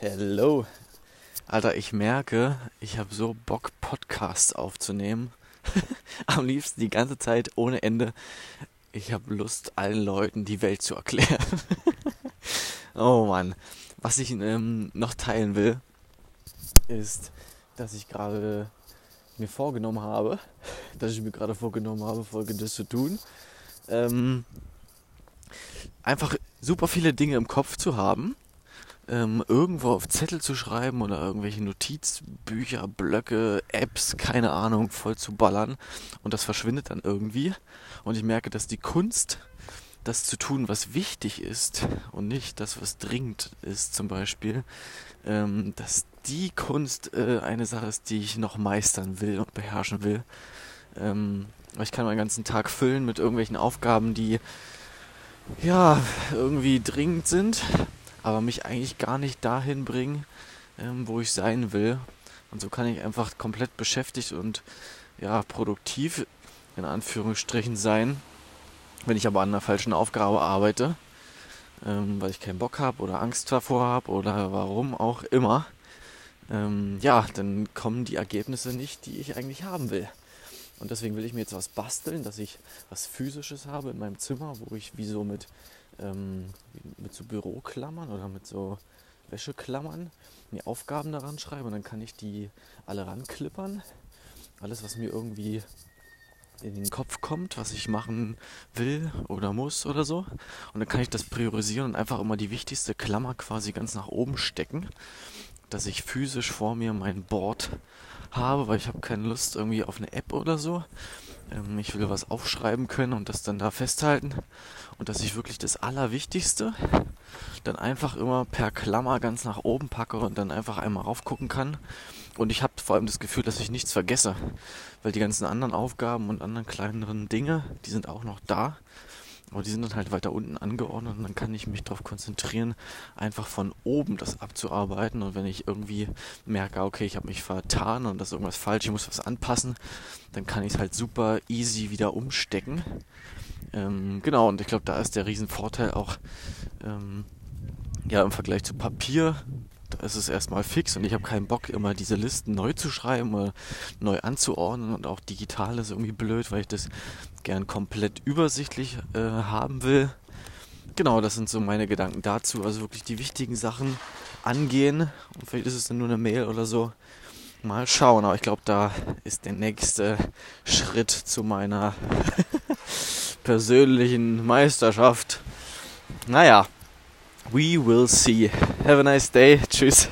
Hello. Alter, ich merke, ich habe so Bock, Podcasts aufzunehmen. Am liebsten die ganze Zeit ohne Ende. Ich habe Lust, allen Leuten die Welt zu erklären. oh Mann. Was ich ähm, noch teilen will, ist, dass ich gerade mir vorgenommen habe, dass ich mir gerade vorgenommen habe, folgendes zu tun. Ähm, einfach super viele Dinge im Kopf zu haben ähm, irgendwo auf Zettel zu schreiben oder irgendwelche Notizbücher, Blöcke, Apps, keine Ahnung, voll zu ballern. Und das verschwindet dann irgendwie. Und ich merke, dass die Kunst, das zu tun, was wichtig ist und nicht das, was dringend ist, zum Beispiel, ähm, dass die Kunst äh, eine Sache ist, die ich noch meistern will und beherrschen will. Ähm, ich kann meinen ganzen Tag füllen mit irgendwelchen Aufgaben, die ja irgendwie dringend sind aber mich eigentlich gar nicht dahin bringen, ähm, wo ich sein will. Und so kann ich einfach komplett beschäftigt und ja, produktiv in Anführungsstrichen sein, wenn ich aber an einer falschen Aufgabe arbeite, ähm, weil ich keinen Bock habe oder Angst davor habe oder warum auch immer. Ähm, ja, dann kommen die Ergebnisse nicht, die ich eigentlich haben will. Und deswegen will ich mir jetzt was basteln, dass ich was Physisches habe in meinem Zimmer, wo ich wie so mit ähm, mit so Büroklammern oder mit so Wäscheklammern mir Aufgaben daran schreibe und dann kann ich die alle ranklippern. Alles, was mir irgendwie in den Kopf kommt, was ich machen will oder muss oder so. Und dann kann ich das priorisieren und einfach immer die wichtigste Klammer quasi ganz nach oben stecken, dass ich physisch vor mir mein Board habe, weil ich habe keine Lust irgendwie auf eine App oder so. Ähm, ich will was aufschreiben können und das dann da festhalten. Und dass ich wirklich das Allerwichtigste dann einfach immer per Klammer ganz nach oben packe und dann einfach einmal raufgucken kann. Und ich habe vor allem das Gefühl, dass ich nichts vergesse. Weil die ganzen anderen Aufgaben und anderen kleineren Dinge, die sind auch noch da. Aber die sind dann halt weiter unten angeordnet und dann kann ich mich darauf konzentrieren, einfach von oben das abzuarbeiten. Und wenn ich irgendwie merke, okay, ich habe mich vertan und das ist irgendwas falsch, ich muss was anpassen, dann kann ich es halt super easy wieder umstecken. Ähm, genau, und ich glaube, da ist der Riesenvorteil auch ähm, ja im Vergleich zu Papier da ist es erstmal fix und ich habe keinen Bock, immer diese Listen neu zu schreiben oder neu anzuordnen und auch digital ist irgendwie blöd, weil ich das gern komplett übersichtlich äh, haben will. Genau, das sind so meine Gedanken dazu. Also wirklich die wichtigen Sachen angehen und vielleicht ist es dann nur eine Mail oder so. Mal schauen, aber ich glaube, da ist der nächste Schritt zu meiner persönlichen Meisterschaft. Naja, We will see. Have a nice day. Tschüss.